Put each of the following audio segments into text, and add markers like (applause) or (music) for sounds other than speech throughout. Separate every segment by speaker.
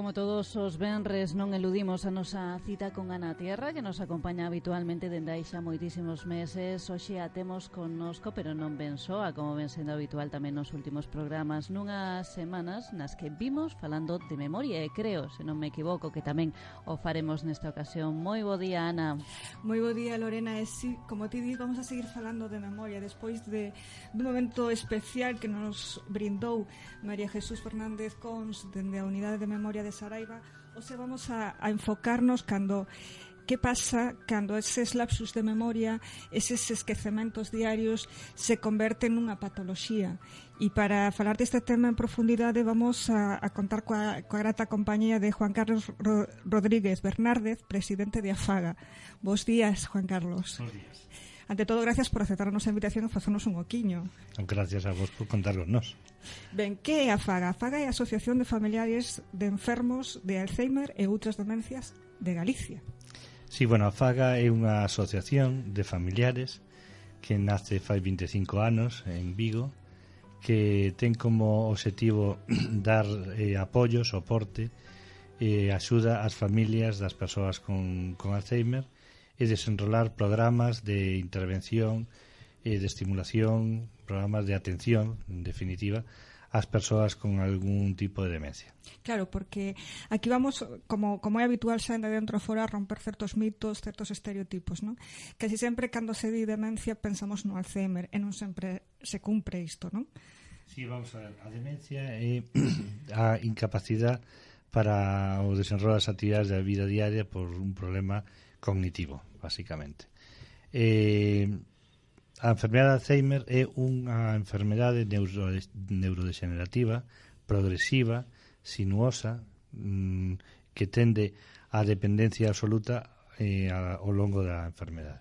Speaker 1: como todos os venres non eludimos a nosa cita con Ana Tierra que nos acompaña habitualmente dende aí xa moitísimos meses. Hoxe a temos connosco pero non ben soa como ven sendo habitual tamén nos últimos programas. Nunhas semanas nas que vimos falando de memoria e creo, se non me equivoco que tamén o faremos nesta ocasión. Moi bo día Ana.
Speaker 2: Moi bo día Lorena e si, como ti dis vamos a seguir falando de memoria. Despois de un momento especial que nos brindou María Jesús Fernández Cons dende a Unidade de Memoria de de Saraiva, o vamos a, a enfocarnos cando que pasa cando eses lapsus de memoria, eses esquecementos diarios se converten nunha patoloxía. E para falar deste tema en profundidade vamos a, a contar coa, coa grata compañía de Juan Carlos Ro Rodríguez Bernárdez, presidente de AFAGA. Bos días, Juan Carlos.
Speaker 3: Bos días.
Speaker 2: Ante todo, gracias por aceptar a nosa invitación e facernos un oquiño.
Speaker 3: Gracias a vos por contarnos nos.
Speaker 2: Ben, que é a FAGA? A FAGA é a Asociación de Familiares de Enfermos de Alzheimer e outras demencias de Galicia.
Speaker 3: Sí, bueno, a FAGA é unha asociación de familiares que nace fai 25 anos en Vigo que ten como objetivo (clears throat) dar eh, apoio, soporte e eh, axuda ás familias das persoas con, con Alzheimer e desenrolar programas de intervención e de estimulación, programas de atención, en definitiva, ás persoas con algún tipo de demencia.
Speaker 2: Claro, porque aquí vamos, como, como é habitual xa de dentro fora, romper certos mitos, certos estereotipos, non? Que si sempre cando se di demencia pensamos no Alzheimer e non sempre se cumpre isto, non?
Speaker 3: Sí, vamos a ver, a demencia é (clears throat) a incapacidade para o desenrolo das actividades da vida diaria por un problema cognitivo, basicamente. Eh, a enfermedade de Alzheimer é unha enfermedade neuro, neurodegenerativa, progresiva, sinuosa, mm, que tende á dependencia absoluta eh, a, ao longo da enfermedade.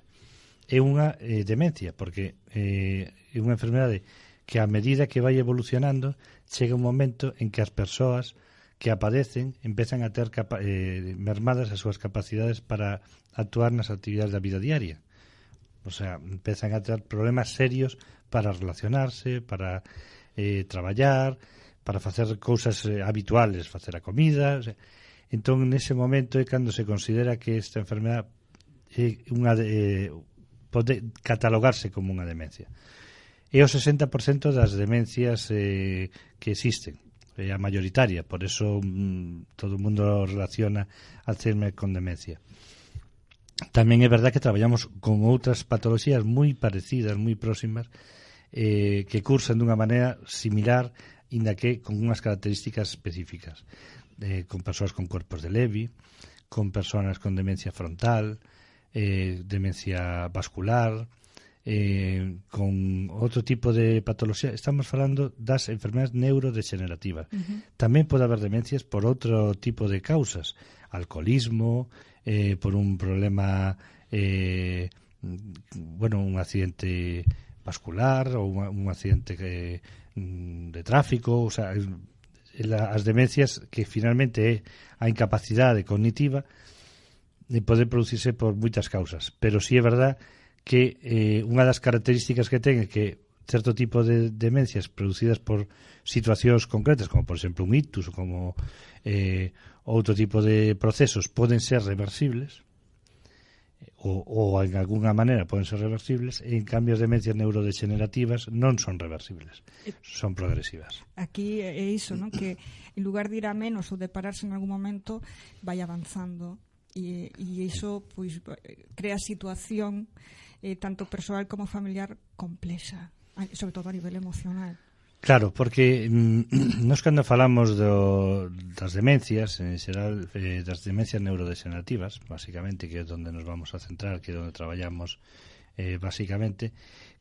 Speaker 3: É unha eh, demencia, porque eh, é unha enfermedade que a medida que vai evolucionando chega un momento en que as persoas que aparecen empezan a ter capa eh, mermadas as súas capacidades para actuar nas actividades da vida diaria. O sea, empezan a ter problemas serios para relacionarse, para eh, traballar, para facer cousas eh, habituales, facer a comida. O sea, entón, nese momento é cando se considera que esta enfermedad é unha de, eh, pode catalogarse como unha demencia. É o 60% das demencias eh, que existen eh, mayoritaria, por eso mm, todo el mundo relaciona Alzheimer con demencia. También es verdad que trabajamos con otras patologías muy parecidas, muy próximas, eh, que cursan de unha maneira similar, inda que con unhas características específicas, eh, con persoas con corpos de Levi, con persoas con demencia frontal, eh, demencia vascular, eh, con outro tipo de patoloxía, estamos falando das enfermedades neurodegenerativas. Uh -huh. Tamén pode haber demencias por outro tipo de causas, alcoholismo, eh, por un problema, eh, bueno, un accidente vascular ou un, un accidente que, de tráfico, o sea, la, as demencias que finalmente é a incapacidade cognitiva de poder producirse por moitas causas. Pero si sí é verdade que eh, unha das características que ten é que certo tipo de demencias producidas por situacións concretas, como por exemplo un ictus ou como eh, outro tipo de procesos, poden ser reversibles eh, ou, ou en alguna maneira poden ser reversibles e en cambio as demencias neurodegenerativas non son reversibles, son progresivas.
Speaker 2: Aquí é iso, non? que en lugar de ir a menos ou de pararse en algún momento vai avanzando e, e iso pois, crea situación eh, tanto personal como familiar, complexa, sobre todo a nivel emocional.
Speaker 3: Claro, porque mm, (clears throat) nos cando falamos do, das demencias, en xeral, eh, das demencias neurodegenerativas, basicamente, que é onde nos vamos a centrar, que é onde traballamos eh, basicamente,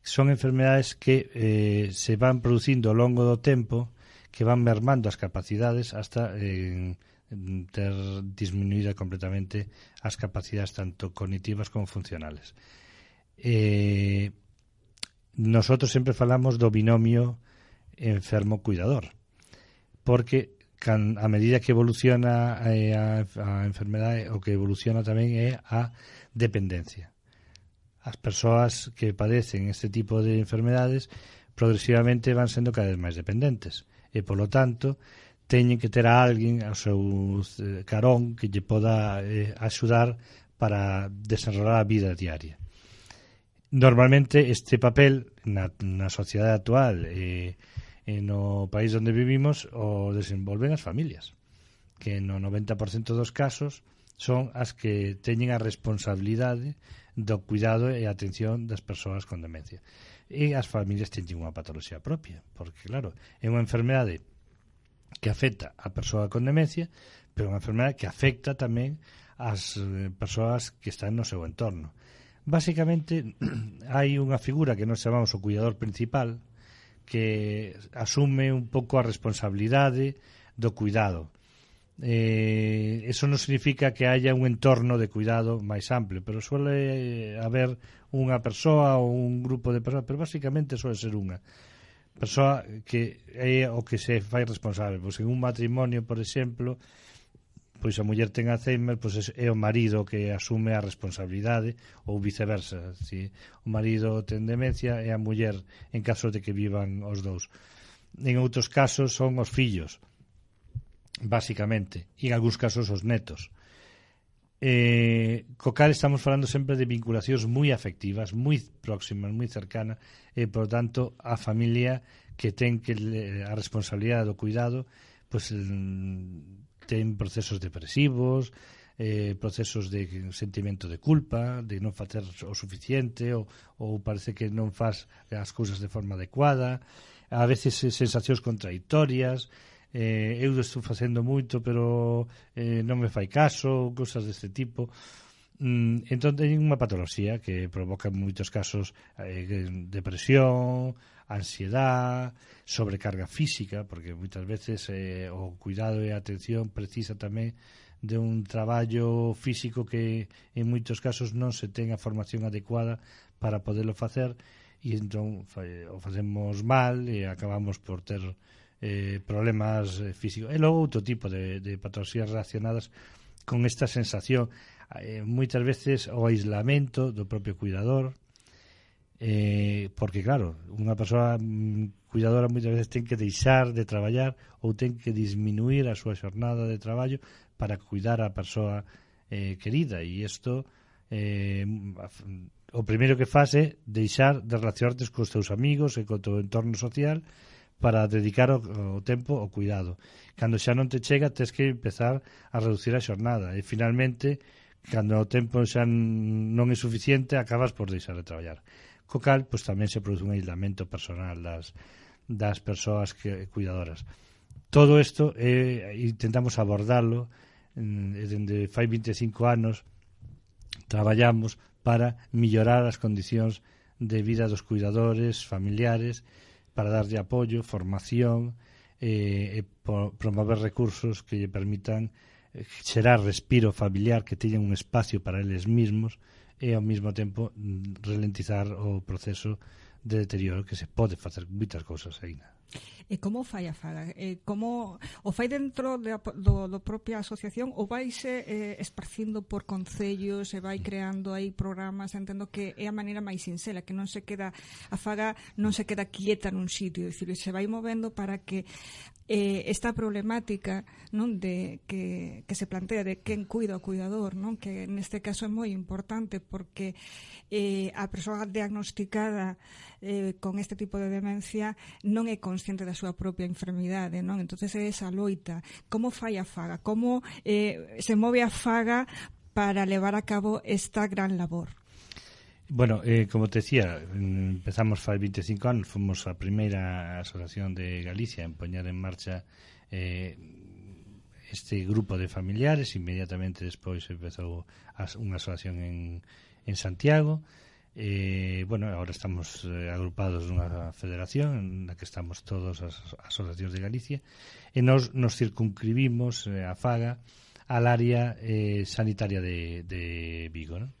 Speaker 3: son enfermedades que eh, se van producindo ao longo do tempo, que van mermando as capacidades hasta eh, ter disminuída completamente as capacidades tanto cognitivas como funcionales eh, nosotros sempre falamos do binomio enfermo-cuidador, porque can, a medida que evoluciona eh, a, a enfermedade, o que evoluciona tamén é a dependencia. As persoas que padecen este tipo de enfermedades progresivamente van sendo cada vez máis dependentes e, polo tanto, teñen que ter a alguén ao seu eh, carón que lle poda eh, axudar para desenrolar a vida diaria. Normalmente este papel na, na sociedade actual e eh, no país onde vivimos o desenvolven as familias que no 90% dos casos son as que teñen a responsabilidade do cuidado e atención das persoas con demencia. E as familias teñen unha patoloxía propia, porque, claro, é unha enfermedade que afecta a persoa con demencia, pero unha enfermedade que afecta tamén as eh, persoas que están no seu entorno. Básicamente (clears throat) hai unha figura que nos chamamos o cuidador principal que asume un pouco a responsabilidade do cuidado. Eh, eso non significa que haya un entorno de cuidado máis amplio, pero suele haber unha persoa ou un grupo de persoas, pero basicamente suele ser unha persoa que é o que se fai responsable. Pois en un matrimonio, por exemplo, pois a muller ten Alzheimer, pois é o marido que asume a responsabilidade ou viceversa, si o marido ten demencia é a muller en caso de que vivan os dous. En outros casos son os fillos, basicamente, e en algúns casos os netos. Eh, co cal estamos falando sempre de vinculacións moi afectivas, moi próximas, moi cercanas, e, por tanto, a familia que ten que a responsabilidade do cuidado, pois pues, ten procesos depresivos, eh, procesos de sentimento de culpa, de non facer o suficiente ou, ou parece que non faz as cousas de forma adecuada, a veces eh, sensacións contradictorias, eh, eu estou facendo moito pero eh, non me fai caso, cousas deste tipo. Mm, entón, teñen unha patoloxía que provoca en moitos casos eh, depresión, ansiedade, sobrecarga física, porque moitas veces eh, o cuidado e a atención precisa tamén de un traballo físico que en moitos casos non se ten a formación adecuada para poderlo facer e entón o facemos mal e acabamos por ter eh, problemas eh, físicos. E logo outro tipo de, de patologías relacionadas con esta sensación. Eh, moitas veces o aislamento do propio cuidador, Eh, porque, claro, unha persoa mm, cuidadora moitas veces ten que deixar de traballar ou ten que disminuir a súa xornada de traballo para cuidar a persoa eh, querida e isto eh, mm, o primeiro que faz é deixar de relacionarte cos teus amigos e co teu entorno social para dedicar o, o tempo ao cuidado. Cando xa non te chega, tens que empezar a reducir a xornada e finalmente, cando o tempo xa non é suficiente, acabas por deixar de traballar co cal pois, tamén se produce un aislamento personal das, das persoas que, cuidadoras. Todo isto eh, intentamos abordarlo mm, dende fai 25 anos traballamos para millorar as condicións de vida dos cuidadores, familiares, para darlle apoio, formación, eh, e promover recursos que lle permitan eh, xerar respiro familiar que teñen un espacio para eles mesmos e ao mesmo tempo mm, ralentizar o proceso de deterioro que se pode facer moitas cousas aínda.
Speaker 2: Eh, e como fai a faga? Eh, e como o fai dentro da, de, do, do propia asociación ou vaise eh, eh esparcindo por concellos e vai creando aí programas? Entendo que é a maneira máis sincera, que non se queda a Faga non se queda quieta nun sitio, dicir, se vai movendo para que eh, esta problemática non de que, que se plantea de quen cuida o cuidador, non? que neste caso é moi importante porque eh, a persoa diagnosticada eh, con este tipo de demencia non é consciente consciente da súa propia enfermidade, non? Entonces é esa loita, como fai a faga, como eh, se move a faga para levar a cabo esta gran labor.
Speaker 3: Bueno, eh, como te decía, mm, empezamos fai 25 anos, fomos a primeira asociación de Galicia en poñer en marcha eh, este grupo de familiares, inmediatamente despois empezou as, unha asociación en, en Santiago, e Eh, bueno, agora estamos eh, agrupados nunha federación na que estamos todos as asociacións de Galicia e nos, nos circunscribimos eh, a Faga al área eh, sanitaria de, de Vigo, ¿no?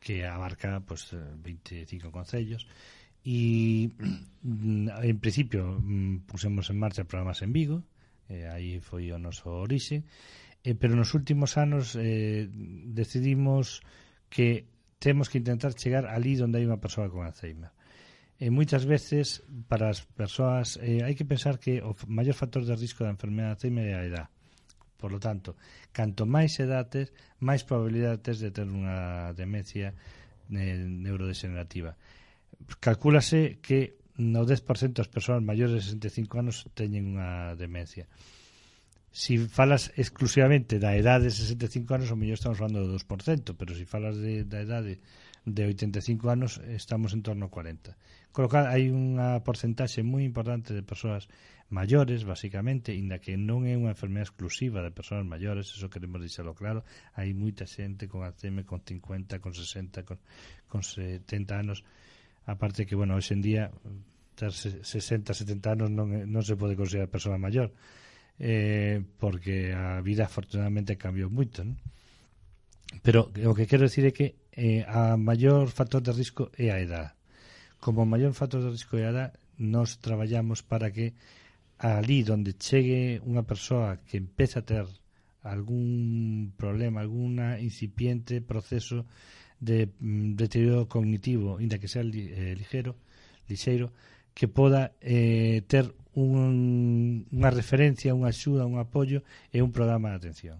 Speaker 3: que abarca pues eh, 25 concellos e mm, en principio mm, pusemos en marcha programas en Vigo, eh, aí foi o noso orixe, eh, pero nos últimos anos eh, decidimos que temos que intentar chegar ali onde hai unha persoa con Alzheimer. E moitas veces para as persoas eh, hai que pensar que o maior factor de risco da enfermedade de Alzheimer é a edad. Por lo tanto, canto máis edades, máis probabilidades de ter unha demencia eh, neurodegenerativa. Calcúlase que no 10% das persoas maiores de 65 anos teñen unha demencia si falas exclusivamente da idade de 65 anos, o mellor estamos falando do 2%, pero se si falas de, da idade de 85 anos, estamos en torno a 40. Colocar, hai unha porcentaxe moi importante de persoas maiores, basicamente, inda que non é unha enfermedade exclusiva de persoas maiores, eso queremos dixelo claro, hai moita xente con Alzheimer con 50, con 60, con, con 70 anos, aparte que, bueno, hoxe en día ter 60, 70 anos non, non se pode considerar persoa maior, eh, porque a vida afortunadamente cambiou moito. Non? Pero o que quero decir é que eh, a maior factor de risco é a edad. Como maior factor de risco é a edad, nos traballamos para que ali onde chegue unha persoa que empeza a ter algún problema, alguna incipiente proceso de mm, deterioro cognitivo, inda que sea li, eh, ligero, lixeiro, que poda eh, ter un, unha referencia, unha axuda, un apoio e un programa de atención.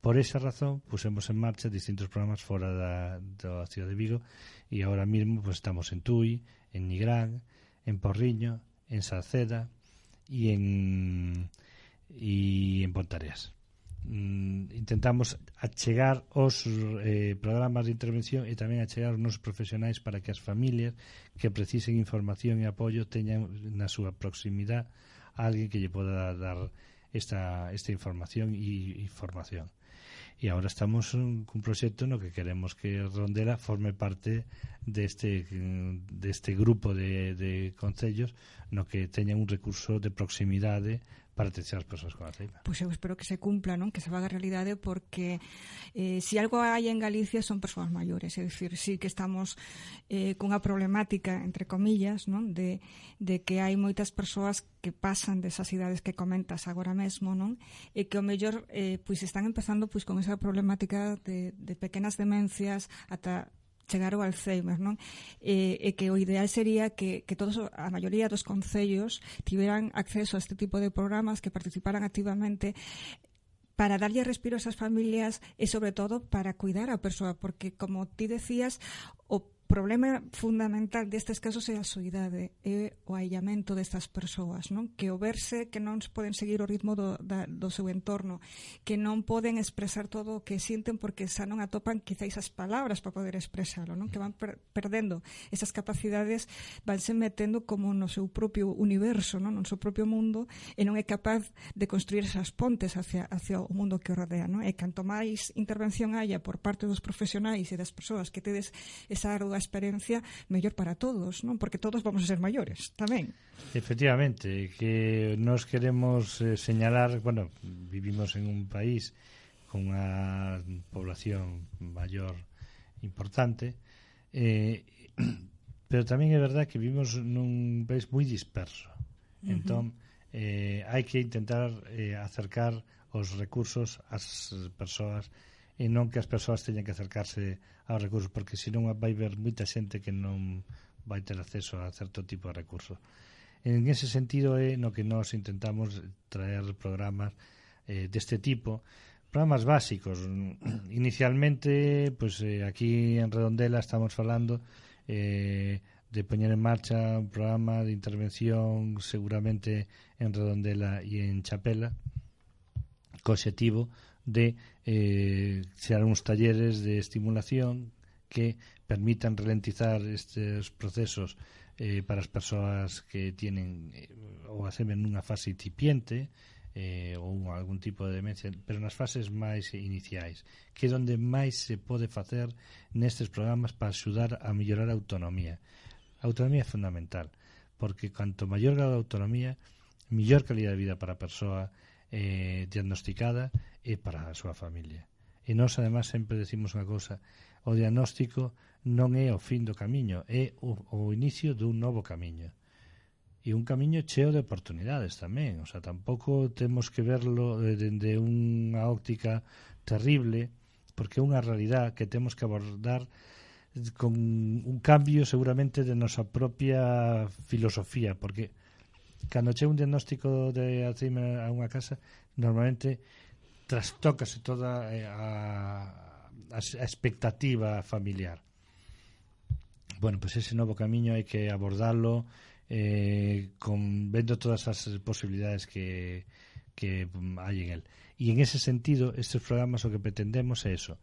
Speaker 3: Por esa razón, pusemos en marcha distintos programas fora da, da ciudad de Vigo e ahora mismo pues, estamos en Tui, en Nigrán, en Porriño, en Salceda e en, y en Pontareas mm, intentamos achegar os eh, programas de intervención e tamén achegar os nosos profesionais para que as familias que precisen información e apoio teñan na súa proximidade alguén que lle poda dar esta, esta información e, información. formación. E agora estamos cun proxecto no que queremos que Rondela forme parte deste, deste grupo de, de concellos no que teña un recurso de proximidade para atención as persoas con Alzheimer.
Speaker 2: Pois eu espero que se cumpla, non? Que se vaga realidade porque eh, se si algo hai en Galicia son persoas maiores, é dicir, sí que estamos eh, cunha problemática, entre comillas, non? De, de que hai moitas persoas que pasan desas idades que comentas agora mesmo, non? E que o mellor eh, pois están empezando pois con esa problemática de, de pequenas demencias ata chegar ao Alzheimer, non? E, e que o ideal sería que, que todos a maioría dos concellos tiveran acceso a este tipo de programas que participaran activamente para darlle respiro a esas familias e sobre todo para cuidar a persoa, porque como ti decías, o problema fundamental destes casos é a soidade, é o aillamento destas persoas, non? Que o verse que non poden seguir o ritmo do, da, do seu entorno, que non poden expresar todo o que sinten porque xa non atopan quizáis as palabras para poder expresalo, non? Que van per, perdendo esas capacidades, vanse metendo como no seu propio universo, non? No seu propio mundo e non é capaz de construir esas pontes hacia, hacia o mundo que o rodea, non? E canto máis intervención haya por parte dos profesionais e das persoas que tedes esa ardua a experiencia mellor para todos, non? Porque todos vamos a ser maiores tamén.
Speaker 3: Efectivamente, que nos queremos eh, señalar, bueno, vivimos en un país con unha población maior importante, eh, (clears throat) pero tamén é verdad que vivimos nun país moi disperso. Uh -huh. Entón, eh, hai que intentar eh, acercar os recursos ás persoas e non que as persoas teñan que acercarse aos recursos, porque senón vai ver moita xente que non vai ter acceso a certo tipo de recursos. En ese sentido é no que nós intentamos traer programas eh, deste tipo, programas básicos. (clears throat) Inicialmente, pues, eh, aquí en Redondela estamos falando eh, de poñer en marcha un programa de intervención seguramente en Redondela e en Chapela, co objetivo de eh, crear uns talleres de estimulación que permitan ralentizar estes procesos eh, para as persoas que tienen eh, ou asemen nunha fase incipiente eh, ou algún tipo de demencia, pero nas fases máis iniciais, que é onde máis se pode facer nestes programas para axudar a mellorar a autonomía. A autonomía é fundamental, porque canto maior grado de autonomía, mellor calidad de vida para a persoa, eh, diagnosticada e para a súa familia. E nós, además, sempre decimos unha cosa, o diagnóstico non é o fin do camiño, é o, o inicio dun novo camiño. E un camiño cheo de oportunidades tamén, o sea, tampouco temos que verlo eh, dende de, de unha óptica terrible, porque é unha realidad que temos que abordar con un cambio seguramente de nosa propia filosofía, porque cando che un diagnóstico de Alzheimer a unha casa, normalmente trastócase toda eh, a, a, a expectativa familiar. Bueno, pois pues ese novo camiño hai que abordarlo eh, con, vendo todas as posibilidades que, que mm, hai en el. E en ese sentido, estes programas o que pretendemos é eso,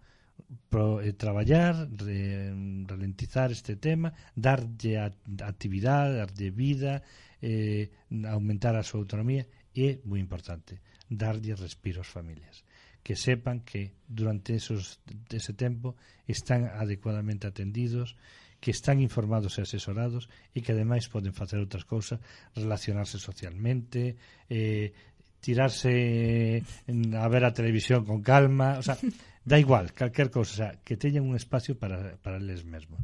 Speaker 3: pro, eh, traballar, re, ralentizar este tema, darlle a, actividade, darlle vida, eh, aumentar a súa autonomía e, moi importante, darlle respiro ás familias que sepan que durante esos, ese tempo están adecuadamente atendidos que están informados e asesorados e que ademais poden facer outras cousas, relacionarse socialmente, eh, tirarse a ver a televisión con calma, o sea, (laughs) da igual, calquer cousa, o sea, que teñan un espacio para, para eles mesmos.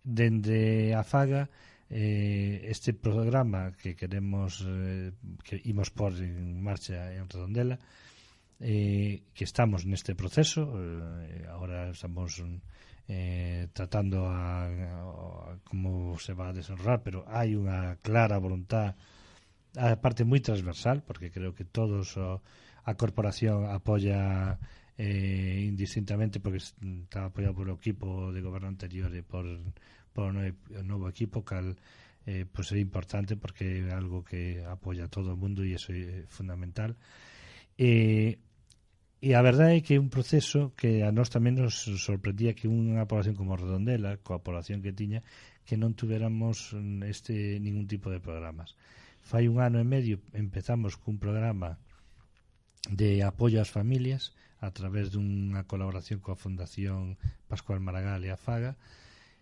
Speaker 3: Dende a faga eh, este programa que queremos eh, que imos por en marcha en Redondela eh, que estamos neste proceso eh, ahora estamos eh, tratando a, a como se va a desenrolar pero hai unha clara voluntad a parte moi transversal porque creo que todos o, a corporación apoia eh, indistintamente porque estaba apoiado polo equipo de goberno anterior e por, por o novo, equipo cal eh, pues é importante porque é algo que apoia todo o mundo e iso é fundamental. Eh, e a verdade é que é un proceso que a nós tamén nos sorprendía que unha población como Redondela coa población que tiña que non tuveramos mm, este ningún tipo de programas. Fai un ano e medio empezamos cun programa de apoio ás familias a través dunha colaboración coa Fundación Pascual Maragall e a Faga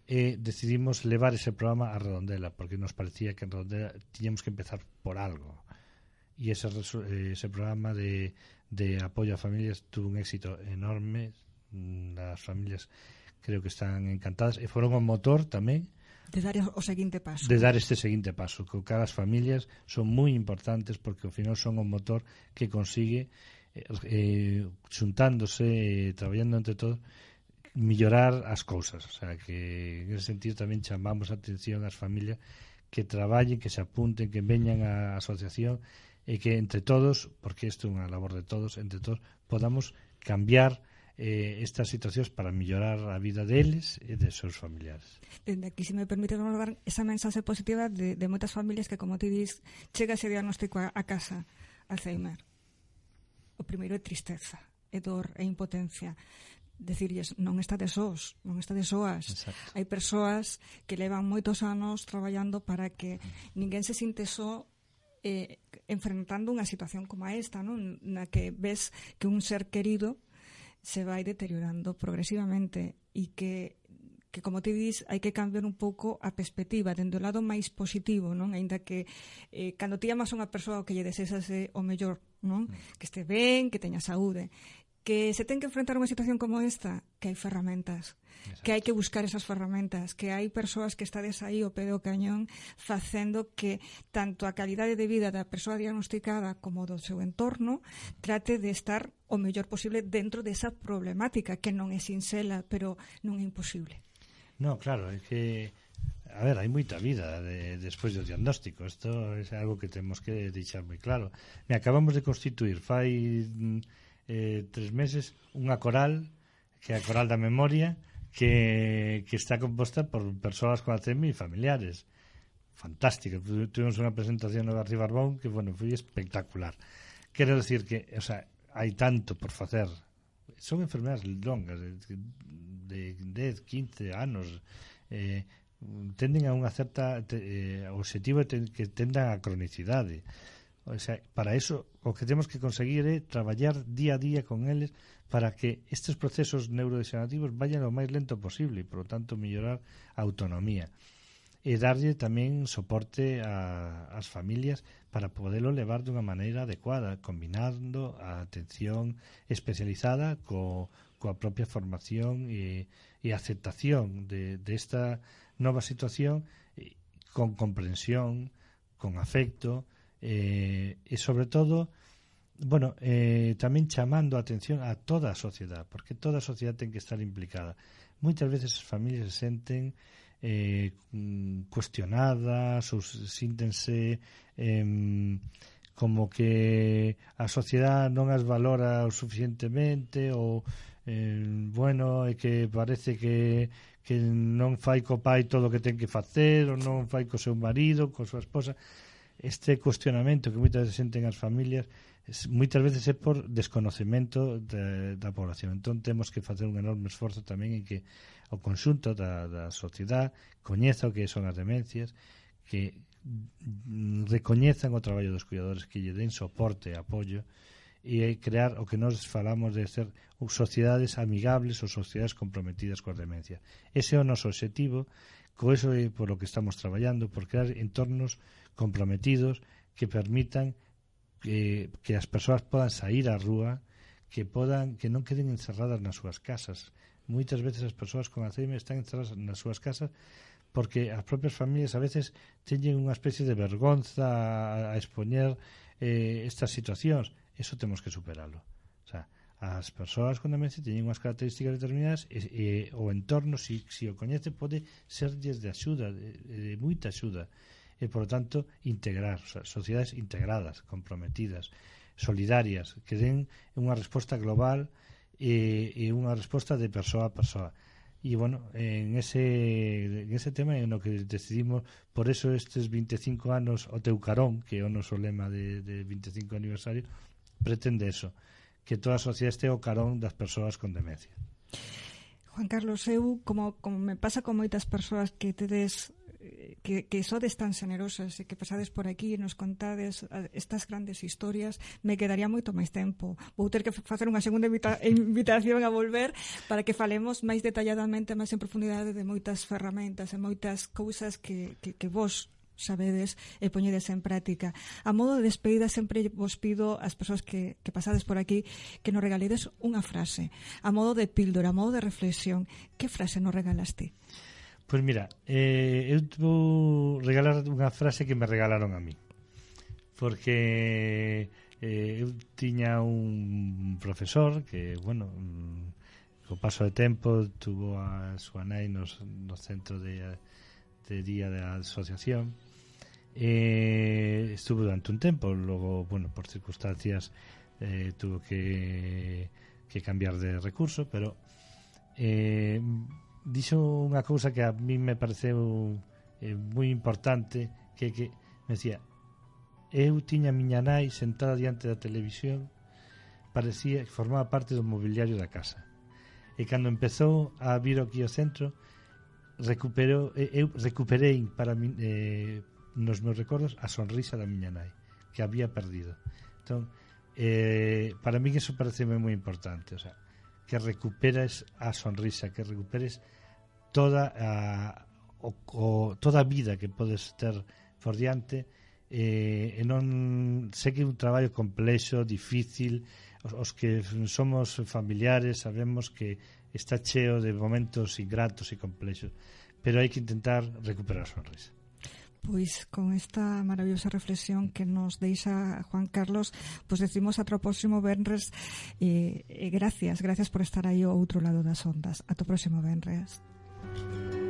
Speaker 3: e decidimos levar ese programa a Redondela porque nos parecía que en Redondela tiñamos que empezar por algo. E ese, ese programa de, de apoio a familias tuvo un éxito enorme. As familias creo que están encantadas e foron o motor tamén
Speaker 2: de dar o seguinte paso.
Speaker 3: de dar este seguinte paso que as familias son moi importantes porque ao final son o motor que consigue eh, xuntándose, eh, traballando entre todos, millorar as cousas. O sea, que en ese sentido tamén chamamos a atención ás familias que traballen, que se apunten, que veñan á asociación e que entre todos, porque isto é unha labor de todos, entre todos, podamos cambiar eh, estas situacións para mellorar a vida deles e de seus familiares.
Speaker 2: Dende aquí, se me permite renovar esa mensaxe positiva de, de moitas familias que, como ti dis, chega ese diagnóstico a, a casa, Alzheimer. Mm o primeiro é tristeza, é dor, é impotencia decirlles non estades sós, non estades soas. Exacto. Hai persoas que levan moitos anos traballando para que ninguén se sinte só eh, enfrentando unha situación como esta, non? na que ves que un ser querido se vai deteriorando progresivamente e que que como te dis, hai que cambiar un pouco a perspectiva, dende o lado máis positivo, non? Ainda que eh, cando ti amas unha persoa que lle desexase o mellor, non? Mm. Que este ben, que teña saúde que se ten que enfrentar unha situación como esta, que hai ferramentas, Exacto. que hai que buscar esas ferramentas, que hai persoas que estades aí o pé do cañón facendo que tanto a calidade de vida da persoa diagnosticada como do seu entorno trate de estar o mellor posible dentro desa problemática que non é sinxela, pero non é imposible.
Speaker 3: No, claro, é que A ver, hai moita vida de, despois do diagnóstico. Isto é algo que temos que deixar moi claro. Me acabamos de constituir fai mm, eh, tres meses unha coral Que é a coral da memoria Que, que está composta por persoas con ATM e familiares. Fantástica, tuvimos unha presentación no García Barbón Que, bueno, foi espectacular. Quero decir que, o sea, hai tanto por facer. Son enfermedades longas eh, de 10, 15 anos eh, tenden a unha certa te, eh, objetivo ten, que tendan a cronicidade. O sea, para eso o que temos que conseguir é traballar día a día con eles para que estes procesos neurodegenerativos vayan o máis lento posible e, por lo tanto, mellorar a autonomía e darlle tamén soporte a, as familias para poderlo levar dunha maneira adecuada, combinando a atención especializada co, coa propia formación e, e aceptación de, de esta nova situación con comprensión, con afecto eh, e sobre todo bueno, eh, tamén chamando a atención a toda a sociedade, porque toda a sociedade ten que estar implicada. Moitas veces as familias se senten eh, cuestionadas ou síntense eh, como que a sociedade non as valora o suficientemente ou eh, bueno, é que parece que, que non fai co pai todo o que ten que facer, ou non fai co seu marido, co súa esposa. Este cuestionamento que moitas veces senten as familias moitas veces é por desconocemento de, da población. Entón temos que facer un enorme esforzo tamén en que o conxunto da, da sociedade coñeza o que son as demencias, que recoñezan o traballo dos cuidadores, que lle den soporte e apoio, e crear o que nós falamos de ser sociedades amigables ou sociedades comprometidas coa demencia. Ese é o noso objetivo, co eso é polo que estamos traballando, por crear entornos comprometidos que permitan que, que as persoas podan sair á rúa, que podan que non queden encerradas nas súas casas. Moitas veces as persoas con Alzheimer están encerradas nas súas casas porque as propias familias a veces teñen unha especie de vergonza a expoñer eh, estas situacións Eso temos que superalo. O sea, as persoas con demencia teñen unhas características determinadas e, e o entorno, si, si o coñece, pode serlles de axuda, de, de moita axuda. E, por tanto, integrar, o sea, sociedades integradas, comprometidas, solidarias, que den unha resposta global e, e unha resposta de persoa a persoa. E, bueno, en ese, en ese tema en o que decidimos, por eso estes 25 anos o teu carón, que é o noso lema de, de 25 aniversario, pretende eso, que toda a sociedade este o carón das persoas con demencia.
Speaker 2: Juan Carlos, eu, como, como me pasa con moitas persoas que tedes eh, que, que sodes tan generosas e que pasades por aquí e nos contades eh, estas grandes historias, me quedaría moito máis tempo. Vou ter que facer unha segunda invita (laughs) invitación a volver para que falemos máis detalladamente, máis en profundidade de moitas ferramentas e moitas cousas que, que, que vos sabedes e poñedes en práctica. A modo de despedida sempre vos pido ás persoas que, que pasades por aquí que nos regaledes unha frase, a modo de píldora, a modo de reflexión. Que frase nos regalas ti?
Speaker 3: Pois mira, eh, eu vou regalar unha frase que me regalaron a mí. Porque eh, eu tiña un profesor que, bueno, mm, co paso de tempo tuvo a súa nai nos, no centro de, de día da asociación Eh, estuvo durante un tiempo, luego, bueno, por circunstancias eh, tuvo que, que, cambiar de recurso, pero eh, dixo unha cousa que a mí me pareceu eh, moi importante, que que me decía, eu tiña a miña nai sentada diante da televisión, parecía que formaba parte do mobiliario da casa. E cando empezou a vir aquí ao centro, recuperou, eu recuperei para, min, eh, nos meus recordos a sonrisa da miña nai que había perdido. Entón eh, para mí eso parece moi importante o sea, que recuperes a sonrisa que recuperes toda a, o, o, toda a vida que podes ter por diante eh, e non sei que é un traballo complexo, difícil os, os que somos familiares sabemos que está cheo de momentos ingratos e complexos pero hai que intentar recuperar a sonrisa.
Speaker 2: Pois con esta maravillosa reflexión que nos deixa Juan Carlos, pois decimos ata o próximo Benres e, e gracias, gracias por estar aí ao outro lado das ondas. Ata o próximo Benres. Thank you.